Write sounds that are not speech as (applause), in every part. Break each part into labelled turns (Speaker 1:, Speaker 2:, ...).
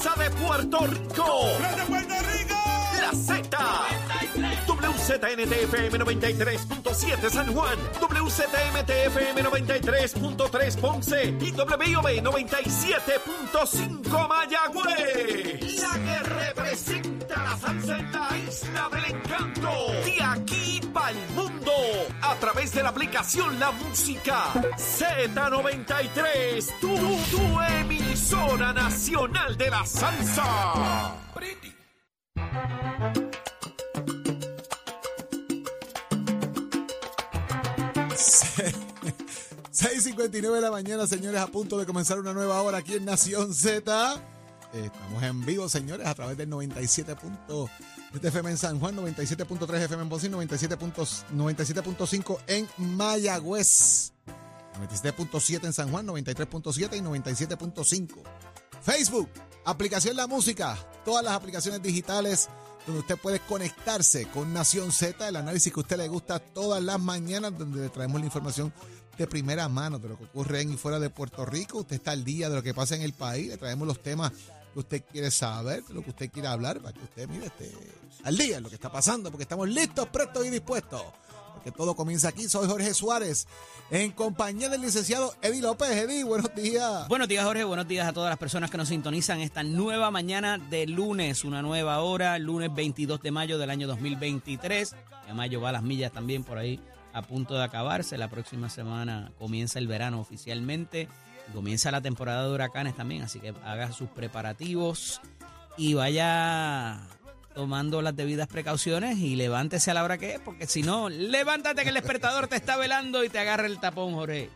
Speaker 1: salsa de Puerto Rico.
Speaker 2: ¡De Puerto Rico!
Speaker 1: La Z. WZNTFM 93.7 San Juan, WZMTFM 93.3 Ponce y WIOB 97.5 Mayagüez. La la salsa en la isla del encanto. De aquí para el mundo. A través de la aplicación La Música Z93. Tu, tu emisora nacional de la salsa.
Speaker 3: 6.59 (laughs) de la mañana, señores, a punto de comenzar una nueva hora aquí en Nación Z. Estamos en vivo, señores, a través del 97. FM en San Juan, 97.3 FM en y 97.5 en Mayagüez. 97.7 en San Juan, 93.7 y 97.5. Facebook, aplicación La Música, todas las aplicaciones digitales donde usted puede conectarse con Nación Z, el análisis que a usted le gusta todas las mañanas, donde le traemos la información de primera mano de lo que ocurre en y fuera de Puerto Rico. Usted está al día de lo que pasa en el país, le traemos los temas que usted quiere saber, lo que usted quiere hablar, para que usted, mire, esté al día lo que está pasando, porque estamos listos, prestos y dispuestos. Porque todo comienza aquí. Soy Jorge Suárez, en compañía del licenciado Eddie López. Eddie, buenos días.
Speaker 4: Buenos días, Jorge. Buenos días a todas las personas que nos sintonizan esta nueva mañana de lunes, una nueva hora, lunes 22 de mayo del año 2023. De mayo va a las millas también por ahí a punto de acabarse. La próxima semana comienza el verano oficialmente. Comienza la temporada de huracanes también, así que haga sus preparativos y vaya tomando las debidas precauciones y levántese a la hora que es, porque si no, levántate que el despertador te está velando y te agarra el tapón, Jorge.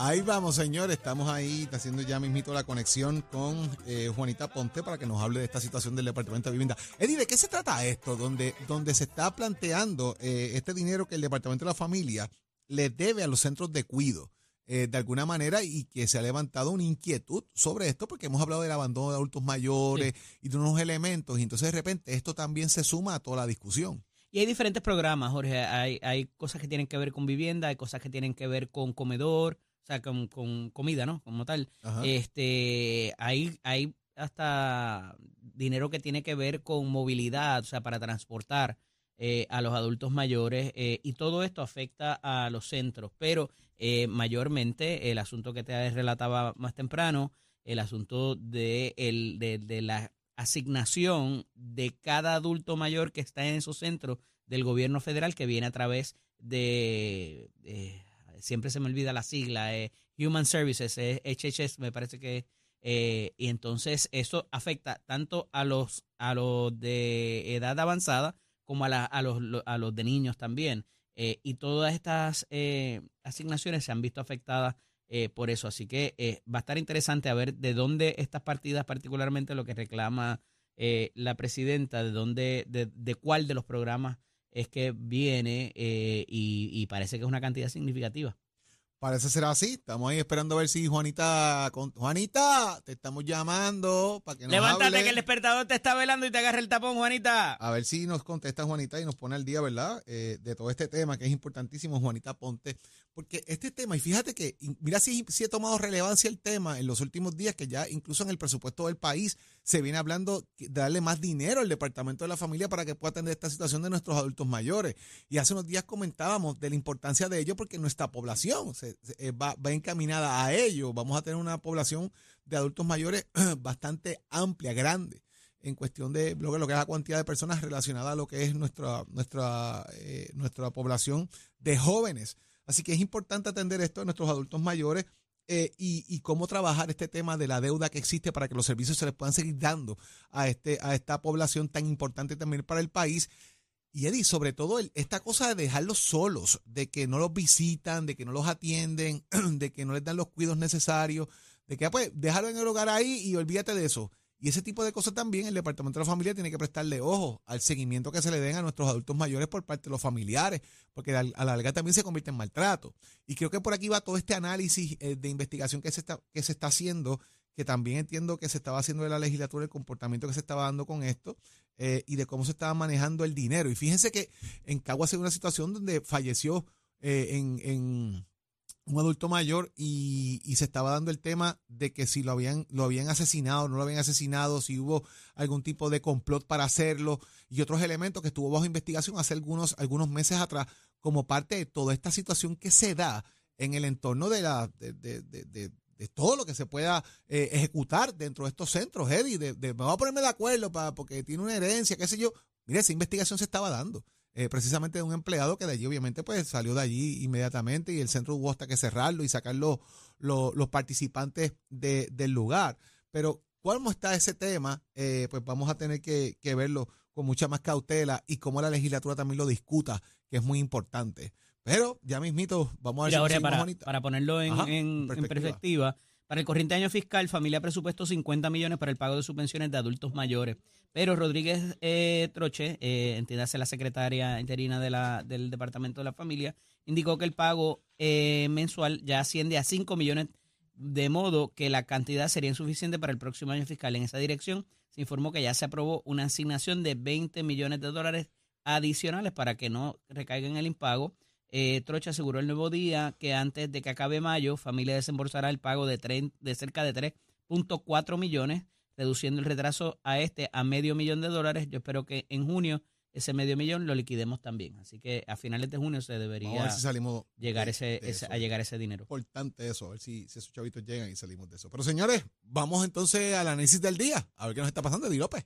Speaker 3: Ahí vamos, señor. Estamos ahí haciendo ya mismito la conexión con eh, Juanita Ponte para que nos hable de esta situación del Departamento de Vivienda. Eddie, ¿de qué se trata esto? Donde, donde se está planteando eh, este dinero que el Departamento de la Familia le debe a los centros de cuido. Eh, de alguna manera y que se ha levantado una inquietud sobre esto porque hemos hablado del abandono de adultos mayores y de unos elementos y entonces de repente esto también se suma a toda la discusión.
Speaker 4: Y hay diferentes programas, Jorge. Hay, hay cosas que tienen que ver con vivienda, hay cosas que tienen que ver con comedor, o sea, con, con comida, ¿no? Como tal.
Speaker 3: Ajá.
Speaker 4: Este, hay, hay hasta dinero que tiene que ver con movilidad, o sea, para transportar eh, a los adultos mayores eh, y todo esto afecta a los centros, pero eh, mayormente el asunto que te relataba más temprano, el asunto de, el, de, de la asignación de cada adulto mayor que está en esos centros del gobierno federal que viene a través de, de- siempre se me olvida la sigla, eh, Human Services, eh, HHS me parece que eh, y entonces eso afecta tanto a los a los de edad avanzada como a, la- a los a los de niños también Eh, y todas estas eh, asignaciones se han visto afectadas eh, por eso. Así que eh, va a estar interesante a ver de dónde estas partidas particularmente lo que reclama eh, la presidenta de dónde de, de cuál de los programas es que viene y parece que es una cantidad significativa
Speaker 3: Parece ser así. Estamos ahí esperando a ver si Juanita. con- Juanita, te estamos llamando para que nos
Speaker 4: levántate
Speaker 3: hable.
Speaker 4: que el despertador te está velando y te agarra el tapón Juanita
Speaker 3: A ver si nos contesta Juanita y nos pone al día, ¿verdad? Eh, de todo este tema que es importantísimo, Juanita Ponte. Porque este tema, y fíjate que, mira si, si ha tomado relevancia el tema en los últimos días, que ya incluso en el presupuesto del país se viene hablando de darle más dinero al Departamento de la Familia para que pueda atender esta situación de nuestros adultos mayores. Y hace unos días comentábamos de la importancia de ello porque nuestra población se- eh, va, va encaminada a ello. Vamos a tener una población de adultos mayores (clears throat) bastante amplia, grande en cuestión de lo que, lo que es la cantidad de personas relacionadas a lo que es nuestra, nuestra, eh, nuestra población de jóvenes. Así que es importante atender esto a nuestros adultos mayores eh, y, cómo trabajar este tema de la deuda que existe para que los servicios se les puedan seguir dando a, este, a esta población tan importante también para el país. Y Eddie, sobre todo esta cosa de dejarlos solos, de que no los visitan, de que no los atienden, (clears throat) de que no les dan los cuidados necesarios, de que ah, pues déjalo en el hogar ahí y olvídate de eso. Y ese tipo de cosas también el Departamento de la Familia tiene que prestarle ojo al seguimiento que se le den a nuestros adultos mayores por parte de los familiares, porque a la larga también se convierte en maltrato. Y creo que por aquí va todo este análisis eh, de investigación que se está, que se está haciendo, que también entiendo que se estaba haciendo de la legislatura, el comportamiento que se estaba dando con esto eh, y de cómo se estaba manejando el dinero. Y fíjense que en Caguas hay una situación donde falleció eh, en, en un adulto mayor y, se estaba dando el tema de que si lo habían, lo habían asesinado, no lo habían asesinado, si hubo algún tipo de complot para hacerlo y otros elementos que estuvo bajo investigación hace algunos, algunos meses atrás como parte de toda esta situación que se da en el entorno de, la, de, de, de, de todo lo que se pueda eh, ejecutar dentro de estos centros, Eddie, de, me voy a ponerme de acuerdo para, porque tiene una herencia, qué sé yo. Mire, esa investigación se estaba dando. Eh, precisamente de un empleado que de allí obviamente pues salió de allí inmediatamente y el centro hubo hasta que cerrarlo y sacar los, los, participantes del lugar. Pero ¿cómo está ese tema? Eh, pues vamos a tener que, verlo con mucha más cautela y cómo la legislatura también lo discuta, que es muy importante. Pero ya mismito, vamos a
Speaker 4: ver si para, para ponerlo en, perspectiva para el corriente año fiscal, familia presupuesto 50 millones para el pago de subvenciones de adultos mayores. Pero Rodríguez eh, Troche, eh, entiéndase la secretaria interina de la, del Departamento de la Familia, indicó que el pago eh, mensual ya asciende a 5 millones, de modo que la cantidad sería insuficiente para el próximo año fiscal. En esa dirección se informó que ya se aprobó una asignación de 20 millones de dólares adicionales para que no recaiga en el impago eh, Trocha aseguró el nuevo día que antes de que acabe mayo, familia desembolsará el pago de, de cerca de 3.4 millones, reduciendo el retraso a este a medio millón de dólares. Yo espero que en junio ese medio millón lo liquidemos también. Así que a finales de junio se debería llegar ese, a llegar ese dinero.
Speaker 3: Importante eso, a ver si, si, esos chavitos llegan y salimos de eso. Pero señores, vamos entonces al análisis del día, a ver qué nos está pasando, Di López.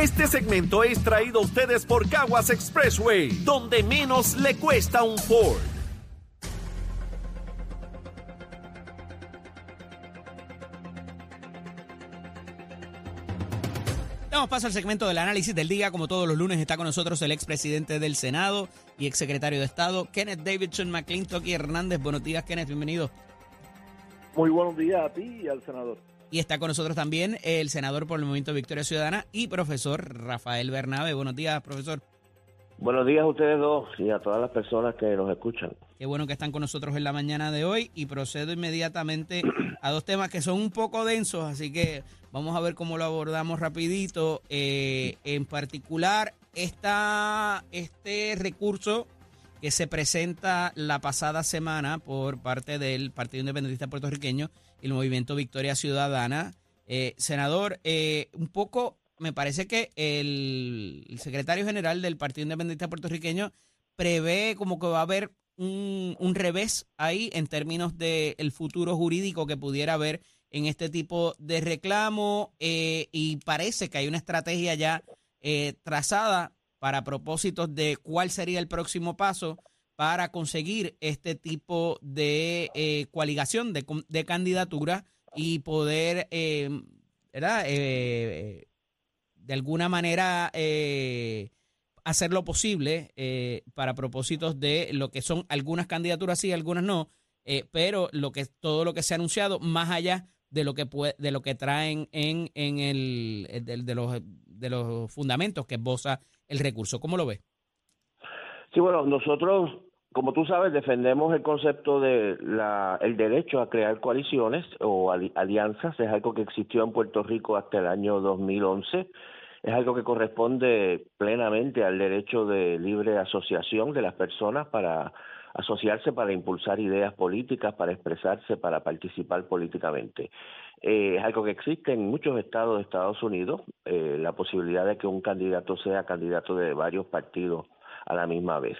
Speaker 1: Este segmento es traído a ustedes por Caguas Expressway, donde menos le cuesta un Ford.
Speaker 4: Damos paso al segmento del análisis del día. Como todos los lunes está con nosotros el expresidente del Senado y exsecretario de Estado, Kenneth Davidson McClintock y Hernández. Buenos días, Kenneth, bienvenido.
Speaker 2: Muy buenos días a ti y al senador.
Speaker 4: Y está con nosotros también el senador por el Movimiento Victoria Ciudadana y profesor Rafael Bernabe. Buenos días, profesor.
Speaker 2: Buenos días a ustedes dos y a todas las personas que nos escuchan.
Speaker 4: Qué bueno que están con nosotros en la mañana de hoy y procedo inmediatamente (clears throat) a dos temas que son un poco densos, así que vamos a ver cómo lo abordamos rapidito. Eh, en particular, esta, este recurso que se presenta la pasada semana por parte del Partido Independentista Puertorriqueño el movimiento Victoria Ciudadana. Eh, senador, eh, un poco me parece que el, secretario general del Partido Independiente Puertorriqueño prevé como que va a haber un, revés ahí en términos del futuro jurídico que pudiera haber en este tipo de reclamo eh, y parece que hay una estrategia ya trazada para propósitos de cuál sería el próximo paso para conseguir este tipo de eh, coaligación de, de, candidatura y poder, eh, ¿verdad? Eh, de alguna manera eh, hacer lo posible para propósitos de lo que son algunas candidaturas sí, algunas no, pero lo que todo lo que se ha anunciado más allá de lo que de lo que traen en, en el de, de los de los fundamentos que esboza el recurso. ¿Cómo lo ve?
Speaker 2: Sí, bueno, nosotros como tú sabes, defendemos el concepto de la, el derecho a crear coaliciones o alianzas. Es algo que existió en Puerto Rico hasta el año 2011. Es algo que corresponde plenamente al derecho de libre asociación de las personas para asociarse para impulsar ideas políticas, para expresarse, para participar políticamente. Eh, es algo que existe en muchos estados de Estados Unidos, eh, la posibilidad de que un candidato sea candidato de varios partidos a la misma vez.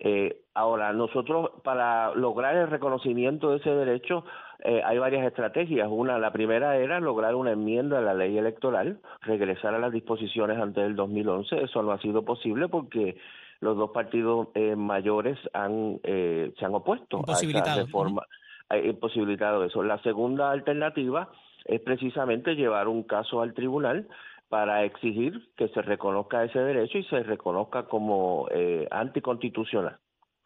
Speaker 2: Eh, ahora, nosotros para lograr el reconocimiento de ese derecho eh, hay varias estrategias. Una, la primera era lograr una enmienda a la ley electoral, regresar a las disposiciones antes del 2011. Eso no ha sido posible porque los dos partidos eh, mayores han eh, se han opuesto a esa reforma, ha imposibilitado eso. La segunda alternativa es precisamente llevar un caso al tribunal para exigir que se reconozca ese derecho y se reconozca como eh, anticonstitucional.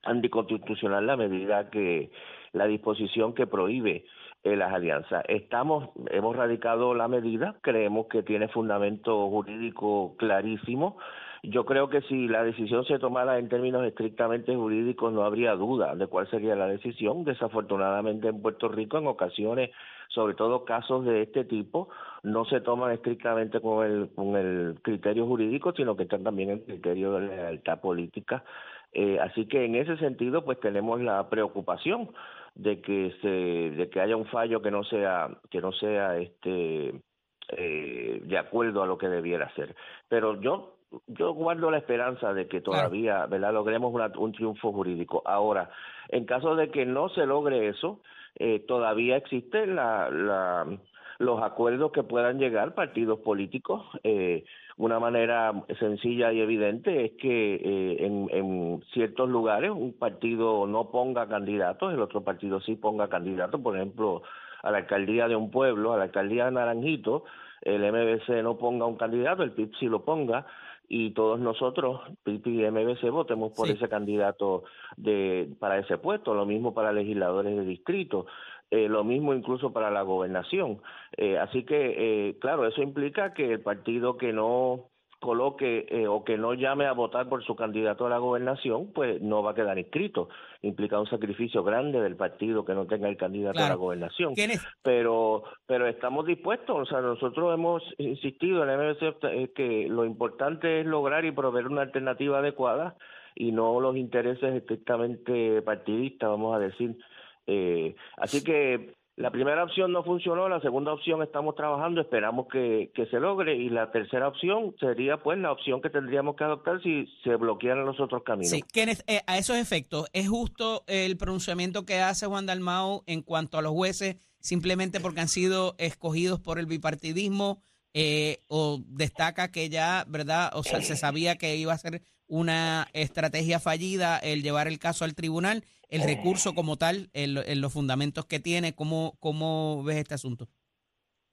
Speaker 2: Anticonstitucional la medida que la disposición que prohíbe eh, las alianzas. Estamos, hemos radicado la medida, creemos que tiene fundamento jurídico clarísimo. Yo creo que si la decisión se tomara en términos estrictamente jurídicos no habría duda de cuál sería la decisión. Desafortunadamente en Puerto Rico en ocasiones sobre todo casos de este tipo, no se toman estrictamente con el, con el criterio jurídico, sino que están también el criterio de lealtad política Eh, así que en ese sentido, pues tenemos la preocupación de que se, de que haya un fallo que no sea, que no sea este eh, de acuerdo a lo que debiera ser. Pero yo yo guardo la esperanza de que todavía, ¿verdad? Logremos un triunfo jurídico. Ahora, en caso de que no se logre eso, eh, todavía existe la, la los acuerdos que puedan llegar partidos políticos. Eh, una manera sencilla y evidente es que eh, en, en, ciertos lugares un partido no ponga candidatos, el otro partido sí ponga candidatos, por ejemplo, a la alcaldía de un pueblo, a la alcaldía de Naranjito, el MBC no ponga un candidato, el PIB sí lo ponga, y todos nosotros, PIB y MBC, votemos por ese candidato de para ese puesto, lo mismo para legisladores de distrito. Eh, lo mismo incluso para la gobernación. Eh, así que, eh, claro, eso implica que el partido que no coloque o que no llame a votar por su candidato a la gobernación, pues no va a quedar inscrito. Implica un sacrificio grande del partido que no tenga el candidato a la gobernación. Pero pero estamos dispuestos, o sea, nosotros hemos insistido en el MBC que lo importante es lograr y proveer una alternativa adecuada y no los intereses estrictamente partidistas, vamos a decir, eh, así que la primera opción no funcionó, la segunda opción estamos trabajando, esperamos que, que, se logre y la tercera opción sería pues la opción que tendríamos que adoptar si se bloquearan los otros caminos.
Speaker 4: Sí, eh, a esos efectos, ¿es justo el pronunciamiento que hace Juan Dalmao en cuanto a los jueces simplemente porque han sido escogidos por el bipartidismo eh, o destaca que ya, ¿verdad? O sea, se sabía que iba a ser una estrategia fallida el llevar el caso al tribunal el recurso como tal, en, los fundamentos que tiene? ¿Cómo, ¿Cómo ves este asunto?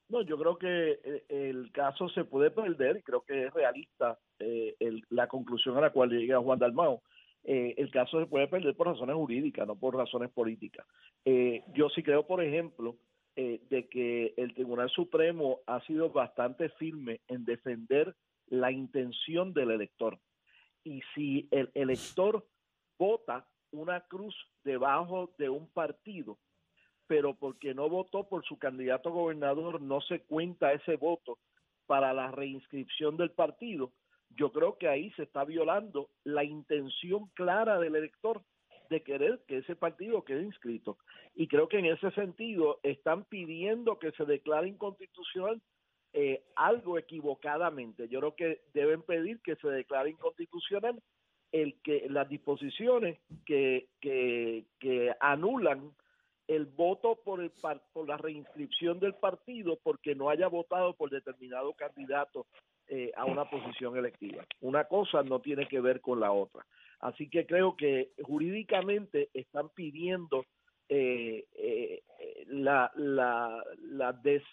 Speaker 5: No, yo creo que eh, el caso se puede perder y creo que es realista eh, la conclusión a la cual llega Juan Dalmao. Eh, el caso se puede perder por razones jurídicas, no por razones políticas. yo sí creo, por ejemplo, de que el Tribunal Supremo ha sido bastante firme en defender la intención del elector. Y si el elector vota una cruz debajo de un partido, pero porque no votó por su candidato gobernador, no se cuenta ese voto para la reinscripción del partido, yo creo que ahí se está violando la intención clara del elector de querer que ese partido quede inscrito. Y creo que en ese sentido están pidiendo que se declare inconstitucional eh, algo equivocadamente. Yo creo que deben pedir que se declare inconstitucional el que las disposiciones que, que, anulan el voto por, el, por la reinscripción del partido porque no haya votado por determinado candidato eh, a una posición electiva. Una cosa no tiene que ver con la otra. Así que creo que jurídicamente están pidiendo eh, eh, la, la, la, des,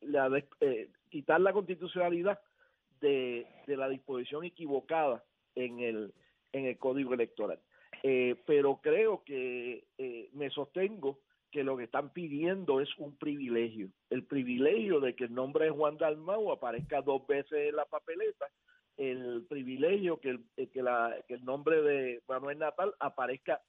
Speaker 5: la quitar la constitucionalidad de, de la disposición equivocada en el, en el código electoral. Eh, pero creo que eh, me sostengo que lo que están pidiendo es un privilegio, el privilegio de que el nombre de Juan Dalmau aparezca dos veces en la papeleta, el privilegio que el, eh, que, la, que el nombre de Manuel Natal aparezca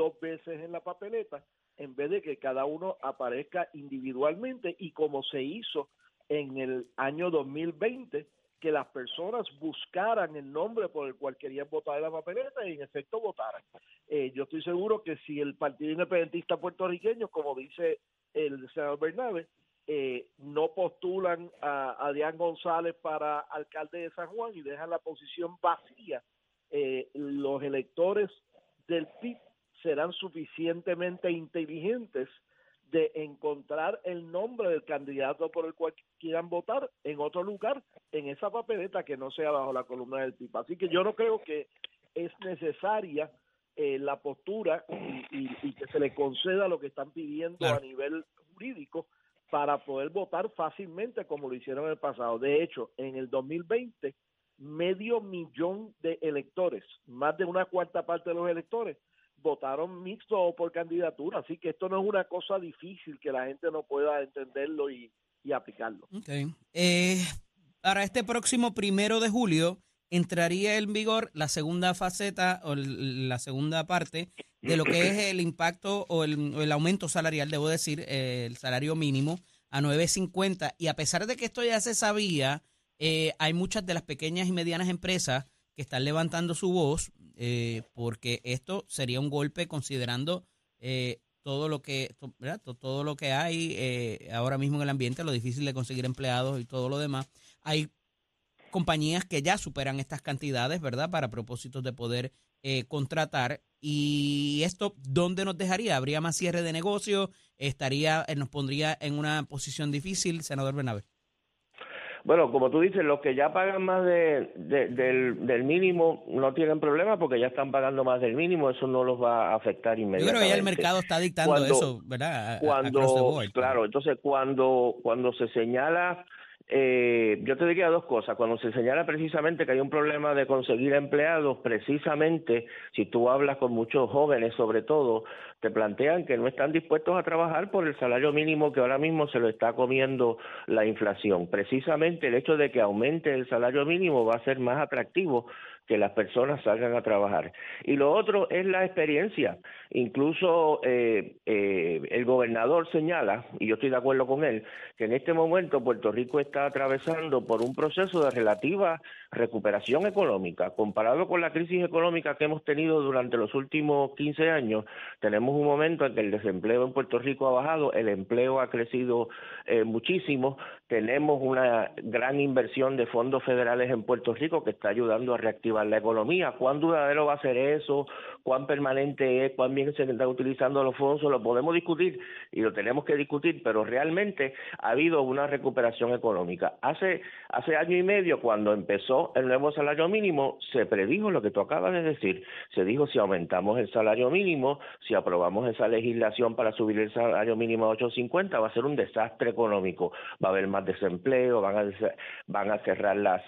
Speaker 5: dos veces en la papeleta, en vez de que cada uno aparezca individualmente y como se hizo en el año 2020, que las personas buscaran el nombre por el cual querían votar en la papeleta y en efecto votaran. Eh, yo estoy seguro que si el Partido Independentista puertorriqueño, como dice el senador Bernabe, eh, no postulan a Adrián González para alcalde de San Juan y dejan la posición vacía, eh, los electores del PIB serán suficientemente inteligentes de encontrar el nombre del candidato por el cual quieran votar en otro lugar, en esa papeleta que no sea bajo la columna del PIB. Así que yo no creo que es necesaria eh, la postura y, que se le conceda lo que están pidiendo a nivel jurídico para poder votar fácilmente como lo hicieron en el pasado. De hecho, en el 2020, medio millón de electores, más de una cuarta parte de los electores, votaron mixto por candidatura, así que esto no es una cosa difícil que la gente no pueda entenderlo y, aplicarlo.
Speaker 4: Eh, para este próximo primero de julio entraría en vigor la segunda faceta o la segunda parte de lo que es el impacto o el, aumento salarial, debo decir, eh, el salario mínimo a 9.50 y a pesar de que esto ya se sabía, eh, hay muchas de las pequeñas y medianas empresas que están levantando su voz eh, porque esto sería un golpe considerando eh, todo lo que todo lo que hay eh, ahora mismo en el ambiente, lo difícil de conseguir empleados y todo lo demás. Hay compañías que ya superan estas cantidades, ¿verdad? Para propósitos de poder eh, contratar. ¿Y esto dónde nos dejaría? ¿Habría más cierre de negocio? ¿Estaría, nos pondría en una posición difícil, senador Bernabe?
Speaker 2: Bueno, como tú dices, los que ya pagan más de, del, del, mínimo no tienen problema porque ya están pagando más del mínimo, eso no los va a afectar inmediatamente.
Speaker 4: Yo creo que ya el mercado está dictando eso, ¿verdad?
Speaker 2: cuando, claro, entonces cuando, cuando se señala eh, yo te diría dos cosas. Cuando se señala precisamente que hay un problema de conseguir empleados, precisamente si tú hablas con muchos jóvenes, sobre todo, te plantean que no están dispuestos a trabajar por el salario mínimo que ahora mismo se lo está comiendo la inflación. Precisamente el hecho de que aumente el salario mínimo va a ser más atractivo que las personas salgan a trabajar. Y lo otro es la experiencia. Incluso eh, eh, el gobernador señala, y yo estoy de acuerdo con él, que en este momento Puerto Rico está atravesando por un proceso de relativa recuperación económica. Comparado con la crisis económica que hemos tenido durante los últimos 15 años, tenemos un momento en que el desempleo en Puerto Rico ha bajado, el empleo ha crecido eh, muchísimo, tenemos una gran inversión de fondos federales en Puerto Rico que está ayudando a reactivar la economía. ¿Cuán duradero va a ser eso? ¿Cuán permanente es? ¿Cuán bien se están utilizando los fondos? Lo podemos discutir y lo tenemos que discutir, pero realmente ha habido una recuperación económica. Hace, hace año y medio, cuando empezó el nuevo salario mínimo, se predijo lo que tú acabas de decir. Se dijo si aumentamos el salario mínimo, si aprobamos esa legislación para subir el salario mínimo a 8.50, va a ser un desastre económico. Va a haber más desempleo, van a, van a cerrar las,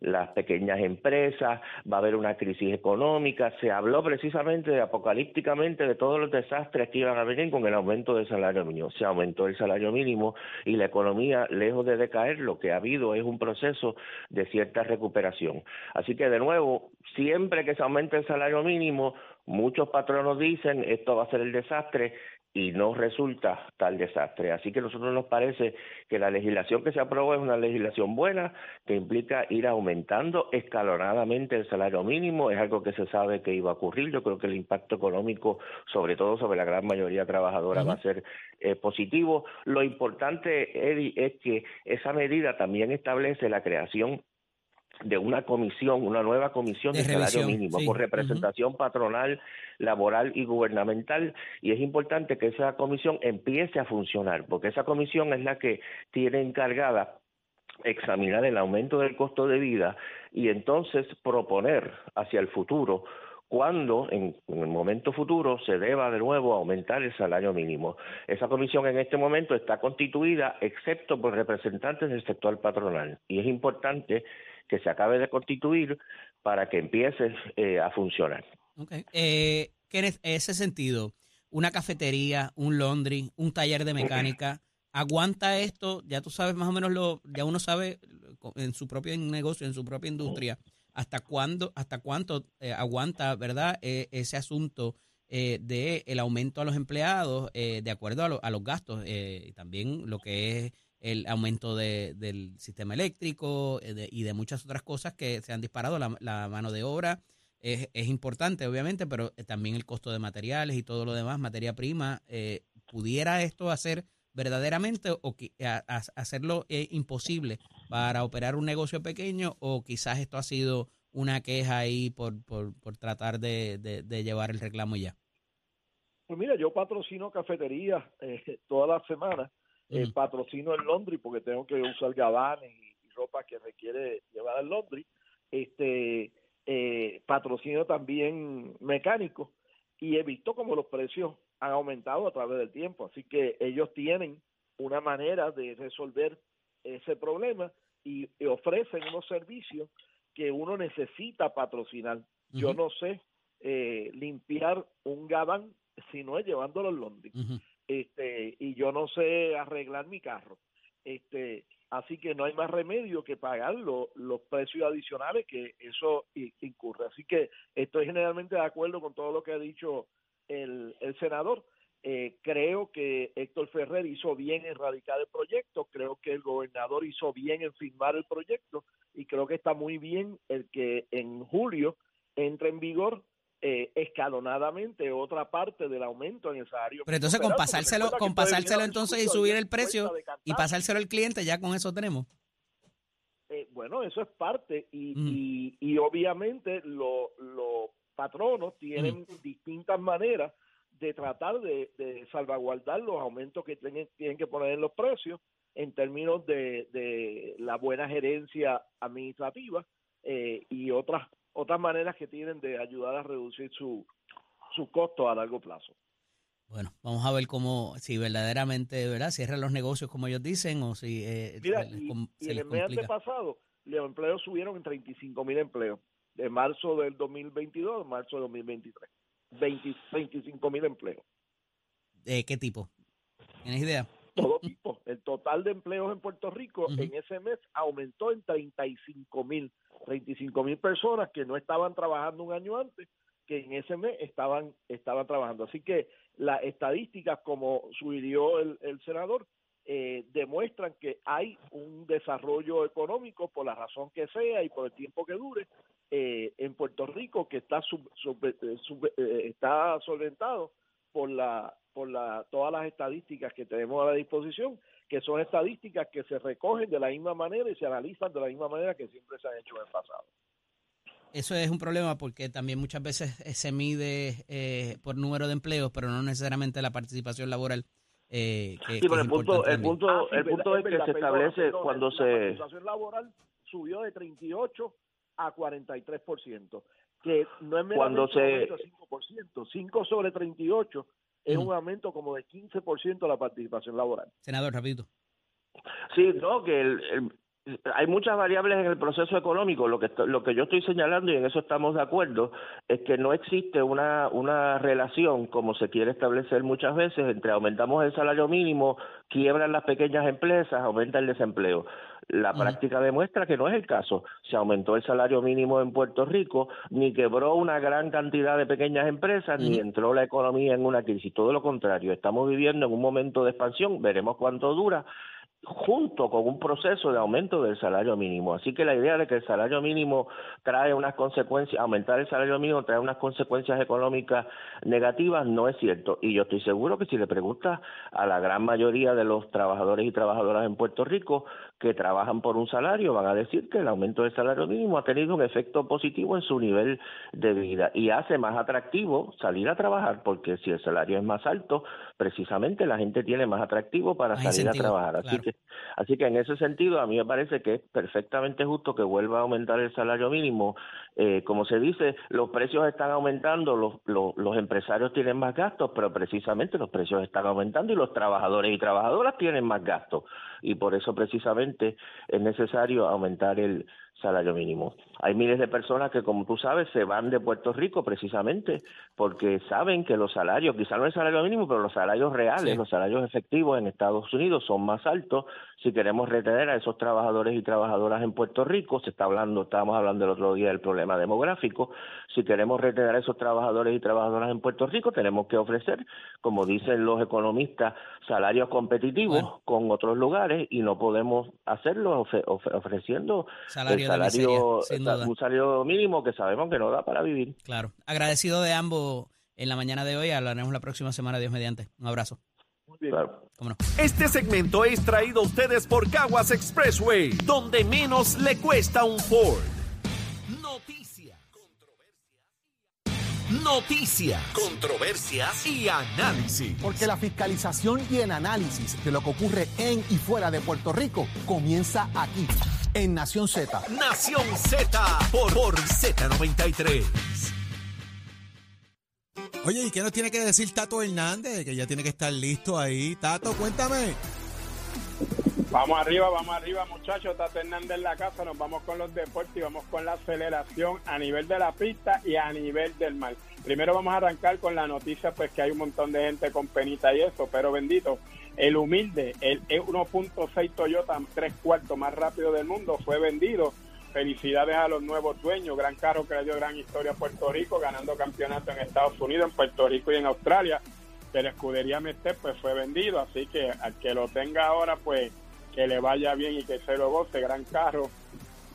Speaker 2: las pequeñas empresas, va a haber una crisis económica. Se habló precisamente, apocalípticamente, de todos los desastres que iban a venir con el aumento del salario mínimo. Se aumentó el salario mínimo y la economía, lejos de decaer, lo que ha habido es un proceso de cierta recuperación. Así que, de nuevo, siempre que se aumente el salario mínimo, muchos patronos dicen esto va a ser el desastre y no resulta tal desastre. Así que a nosotros nos parece que la legislación que se aprobó es una legislación buena que implica ir aumentando escalonadamente el salario mínimo, es algo que se sabe que iba a ocurrir. Yo creo que el impacto económico, sobre todo sobre la gran mayoría trabajadora, va a ser eh, positivo. Lo importante, Eddie, es que esa medida también establece la creación de una comisión, una nueva comisión de, salario mínimo, con representación patronal, laboral y gubernamental, y es importante que esa comisión empiece a funcionar, porque esa comisión es la que tiene encargada examinar el aumento del costo de vida y entonces proponer hacia el futuro cuando en, el momento futuro se deba de nuevo aumentar el salario mínimo. Esa comisión en este momento está constituida excepto por representantes del sector patronal. Y es importante que se acabe de constituir para que empiece eh, a funcionar.
Speaker 4: Okay. Eh, en ese sentido, una cafetería, un laundry, un taller de mecánica, ¿aguanta esto? Ya tú sabes más o menos lo, ya uno sabe en su propio negocio, en su propia industria, hasta cuándo, hasta cuánto eh, aguanta, ¿verdad? E, ese asunto eh, de el aumento a los empleados eh, de acuerdo a, a los gastos y también lo que es el aumento de, del sistema eléctrico eh, y de muchas otras cosas que se han disparado. La, mano de obra es, importante, obviamente, pero eh, también el costo de materiales y todo lo demás, materia prima. Eh, ¿Pudiera esto hacer verdaderamente o hacerlo imposible para operar un negocio pequeño o quizás esto ha sido una queja ahí por, por, por tratar de, de, llevar el reclamo ya?
Speaker 5: Pues mira, yo patrocino cafeterías (laughs) eh, todas las semanas eh, patrocino el Londres porque tengo que usar gabanes y, ropa que requiere llevar al Londres. Este, eh, patrocino también mecánicos y he visto como los precios han aumentado a través del tiempo. Así que ellos tienen una manera de resolver ese problema y, ofrecen unos servicios que uno necesita patrocinar. Yo no sé eh, limpiar un gabán si no es llevándolo al Londres este, y yo no sé arreglar mi carro. Este, así que no hay más remedio que pagar los precios adicionales que eso incurre. Así que estoy generalmente de acuerdo con todo lo que ha dicho el, el senador. Eh, creo que Héctor Ferrer hizo bien en radicar el proyecto, creo que el gobernador hizo bien en firmar el proyecto y creo que está muy bien el que en julio entre en vigor eh, escalonadamente otra parte del aumento en el salario.
Speaker 4: Pero entonces con pasárselo, con pasárselo entonces y subir el precio y pasárselo al cliente, ya con eso tenemos.
Speaker 5: Eh, bueno, eso es parte y,
Speaker 4: Mm.
Speaker 5: y, y obviamente los patronos tienen
Speaker 4: Mm.
Speaker 5: distintas maneras de tratar de, de salvaguardar los aumentos que tienen, tienen que poner en los precios en términos de, de la buena gerencia administrativa eh, y otras otras maneras que tienen de ayudar a reducir su sus costos a largo plazo.
Speaker 4: Bueno, vamos a ver cómo, si verdaderamente, ¿verdad? Cierran los negocios como ellos dicen o si eh,
Speaker 5: Mira,
Speaker 4: se
Speaker 5: y, en el mes antepasado los empleos subieron en 35 mil empleos, de marzo del 2022 a marzo del 2023. 20 25 mil empleos.
Speaker 4: ¿De qué tipo? ¿Tienes idea?
Speaker 5: Todo tipo. El total de empleos en Puerto Rico en ese mes aumentó en 35 mil. 35 mil personas que no estaban trabajando un año antes, que en ese mes estaban, estaban trabajando. Así que las estadísticas, como sugirió el, el senador, eh, demuestran que hay un desarrollo económico por la razón que sea y por el tiempo que dure eh, en Puerto Rico que está sub- sub- eh, sub- eh, está solventado por la por la todas las estadísticas que tenemos a la disposición que son estadísticas que se recogen de la misma manera y se analizan de la misma manera que siempre se han hecho en el pasado.
Speaker 4: Eso es un problema porque también muchas veces eh, se mide eh, por número de empleos, pero no necesariamente la participación laboral. Eh, que,
Speaker 2: Sí,
Speaker 4: que
Speaker 2: pero
Speaker 4: es
Speaker 2: el punto, el punto,
Speaker 5: Ah, sí,
Speaker 2: el
Speaker 5: verdad,
Speaker 2: punto es que
Speaker 5: verdad,
Speaker 2: se establece
Speaker 5: perdona,
Speaker 2: cuando
Speaker 5: la
Speaker 2: se
Speaker 5: participación laboral subió de 38 a 43%, que no es aumento de 5%, 5 sobre 38 es
Speaker 4: Ujú.
Speaker 5: un aumento como de 15% de la participación laboral.
Speaker 4: Senador, rapidito.
Speaker 2: Sí, no, que el- el- hay muchas variables en el proceso económico. Lo que lo que yo estoy señalando y en eso estamos de acuerdo es que no existe una una relación como se quiere establecer muchas veces entre aumentamos el salario mínimo, quiebran las pequeñas empresas, aumenta el desempleo. La práctica demuestra que no es el caso. Se aumentó el salario mínimo en Puerto Rico, ni quebró una gran cantidad de pequeñas empresas, ni entró la economía en una crisis. Todo lo contrario, estamos viviendo en un momento de expansión, veremos cuánto dura, junto con un proceso de aumento del salario mínimo. Así que la idea de que el salario mínimo trae unas consecuencias, aumentar el salario mínimo trae unas consecuencias económicas negativas, no es cierto. Y yo estoy seguro que si le preguntas a la gran mayoría de los trabajadores y trabajadoras en Puerto Rico que trabajan por un salario, van a decir que el aumento del salario mínimo ha tenido un efecto positivo en su nivel de vida y hace más atractivo salir a trabajar, porque si el salario es más alto, precisamente la gente tiene más atractivo para salir a trabajar. Así
Speaker 4: claro.
Speaker 2: que Así que en ese sentido, a mí me parece que es perfectamente justo que vuelva a aumentar el salario mínimo. Eh, como se dice, los precios están aumentando, los, los, los empresarios tienen más gastos, pero precisamente los precios están aumentando y los trabajadores y trabajadoras tienen más gastos. Y por eso precisamente es necesario aumentar el salario mínimo. Hay miles de personas que, como tú sabes, se van de Puerto Rico precisamente porque saben que los salarios, quizá no el salario mínimo, pero los salarios reales,
Speaker 4: Sí.
Speaker 2: los salarios efectivos en Estados Unidos son más altos. Si queremos retener a esos trabajadores y trabajadoras en Puerto Rico, se está hablando, estábamos hablando el otro día del problema demográfico, si queremos retener a esos trabajadores y trabajadoras en Puerto Rico, tenemos que ofrecer, como dicen los economistas, salarios competitivos
Speaker 4: Bueno.
Speaker 2: con otros lugares y no podemos hacerlo ofreciendo
Speaker 4: Salario miseria, sin duda.
Speaker 2: un salario mínimo que sabemos que no da para vivir.
Speaker 4: Claro. Agradecido de ambos en la mañana de hoy. Hablaremos la próxima semana, Dios mediante. Un abrazo.
Speaker 5: Muy bien.
Speaker 2: Claro.
Speaker 4: ¿Cómo no?
Speaker 1: Este segmento es traído a ustedes por Caguas Expressway, donde menos le cuesta un Ford. Noticias, controversias, noticias, controversias y análisis.
Speaker 6: Porque la fiscalización y el análisis de lo que ocurre en y fuera de Puerto Rico comienza aquí, en Nación Z.
Speaker 1: Nación Z por, por Z93.
Speaker 3: Oye, ¿y qué nos tiene que decir Tato Hernández? Que ya tiene que estar listo ahí. Tato, cuéntame.
Speaker 7: Vamos arriba, vamos arriba, muchachos. Tato Hernández en la casa. Nos vamos con los deportes y vamos con la aceleración a nivel de la pista y a nivel del mar. Primero vamos a arrancar con la noticia, pues que hay un montón de gente con penita y eso, pero bendito, el humilde, el E 1.6 Toyota, tres cuartos más rápido del mundo, fue vendido. Felicidades a los nuevos dueños, gran carro que le dio gran historia a Puerto Rico, ganando campeonato en Estados Unidos, en Puerto Rico y en Australia. De la escudería Mestre, pues fue vendido, así que al que lo tenga ahora, pues que le vaya bien y que se lo goce, gran carro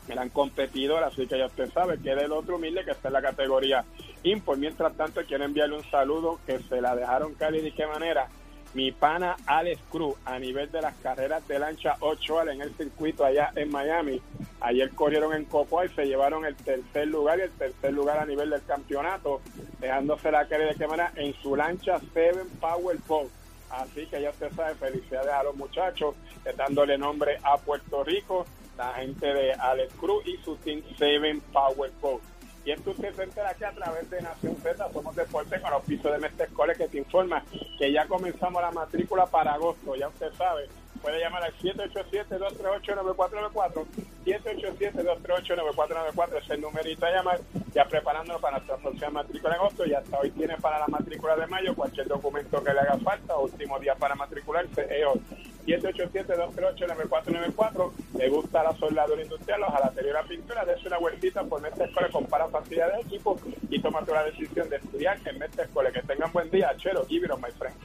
Speaker 7: eran competidores, así que ya usted sabe que del otro humilde que está en la categoría import. Mientras tanto, quiero enviarle un saludo que se la dejaron caer y de qué manera. Mi pana Alex Cruz, a nivel de las carreras de lancha 8 en el circuito allá en Miami. Ayer corrieron en Cocoa y se llevaron el tercer lugar y el tercer lugar a nivel del campeonato, dejándose la caer de manera en su lancha Seven Power Boat. Así que ya usted sabe, felicidades a los muchachos, dándole nombre a Puerto Rico la gente de Alex Cruz y su Team Seven Power Boat. Y esto usted se entera aquí a través de Nación Z, somos deporte con pisos de Mestre Cole que te informa que ya comenzamos la matrícula para agosto, ya usted sabe. Puede llamar al 787-238-9494, 787-238-9494, es el numerito a llamar, ya preparándonos para nuestra próxima matrícula en agosto, y hasta hoy tiene para la matrícula de mayo cualquier documento que le haga falta, último día para matricularse es hoy. 787-238-9494. Le gusta la soldadura industrial, la jalatería la pintura. Dese una vueltita por Mestre Escuela, compara facilidades de equipo y toma la decisión de estudiar en Mestre Escuela. Que tengan buen día. Chero, it my friend.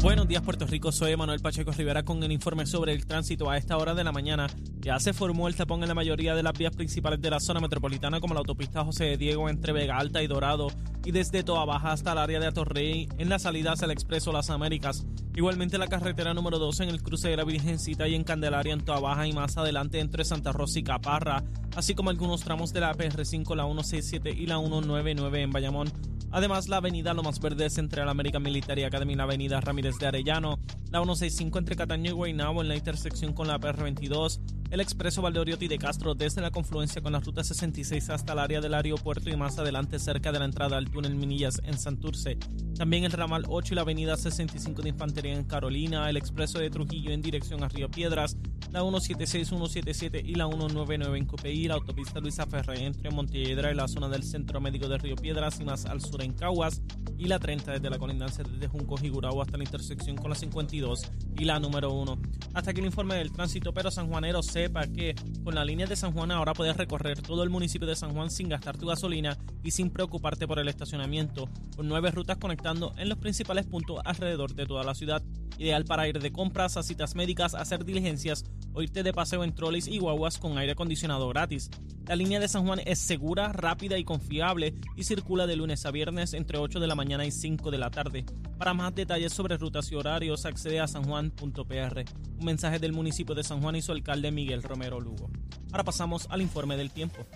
Speaker 8: Buenos días Puerto Rico, soy Manuel Pacheco Rivera con el informe sobre el tránsito a esta hora de la mañana. Ya se formó el tapón en la mayoría de las vías principales de la zona metropolitana como la autopista José de Diego entre Vega Alta y Dorado y desde Toa Baja hasta el área de Atorrey en la salida hacia el Expreso Las Américas. Igualmente la carretera número 2 en el cruce de la Virgencita y en Candelaria en Toa Baja y más adelante entre Santa Rosa y Caparra, así como algunos tramos de la PR5, la 167 y la 199 en Bayamón. Además, la avenida Lomas Verdes entre la American Military Academy y la avenida Ramírez de Arellano, la 165 entre Cataño y Guaynabo en la intersección con la PR22, el expreso Valdeoriotti de Castro desde la confluencia con la ruta 66 hasta el área del aeropuerto y más adelante cerca de la entrada al túnel Minillas en Santurce. También el ramal 8 y la avenida 65 de Infantería en Carolina, el expreso de Trujillo en dirección a Río Piedras, la 176, 177 y la 199 en Copeí, la autopista Luisa Ferré entre Montelledra y la zona del Centro Médico de Río Piedras y más al sur en Caguas, y la 30 desde la colindancia de Junco y Gurao hasta la intersección con la 52 y la número 1. Hasta que el informe del tránsito, pero San Juanero sepa que con la línea de San Juan ahora puedes recorrer todo el municipio de San Juan sin gastar tu gasolina y sin preocuparte por el estacionamiento, con nueve rutas conectando en los principales puntos alrededor de toda la ciudad. Ideal para ir de compras a citas médicas, hacer diligencias o irte de paseo en trolleys y guaguas con aire acondicionado gratis. La línea de San Juan es segura, rápida y confiable y circula de lunes a viernes entre 8 de la mañana y 5 de la tarde. Para más detalles sobre rutas y horarios, accede a sanjuan.pr. Un mensaje del municipio de San Juan y su alcalde Miguel Romero Lugo. Ahora pasamos al informe del tiempo.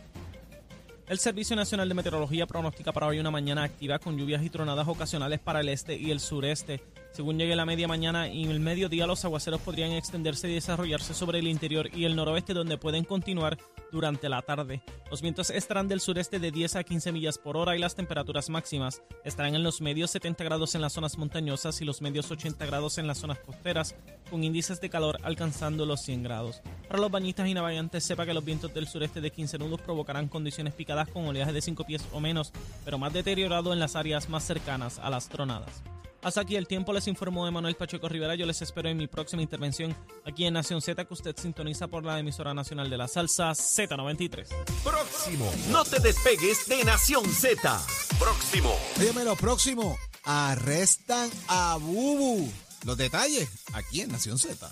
Speaker 8: El Servicio Nacional de Meteorología pronostica para hoy una mañana activa con lluvias y tronadas ocasionales para el este y el sureste. Según llegue la media mañana y el mediodía, los aguaceros podrían extenderse y desarrollarse sobre el interior y el noroeste, donde pueden continuar durante la tarde. Los vientos estarán del sureste de 10 a 15 millas por hora y las temperaturas máximas estarán en los medios 70 grados en las zonas montañosas y los medios 80 grados en las zonas costeras, con índices de calor alcanzando los 100 grados. Para los bañistas y navegantes, sepa que los vientos del sureste de 15 nudos provocarán condiciones picadas con oleaje de 5 pies o menos, pero más deteriorado en las áreas más cercanas a las tronadas. Hasta aquí el tiempo, les informó Emanuel Pacheco Rivera. Yo les espero en mi próxima intervención aquí en Nación Z, que usted sintoniza por la emisora nacional de la salsa Z93.
Speaker 1: Próximo. No te despegues de Nación Z. Próximo.
Speaker 3: Óyeme, lo próximo. Arrestan a Bubu. Los detalles aquí en Nación Z.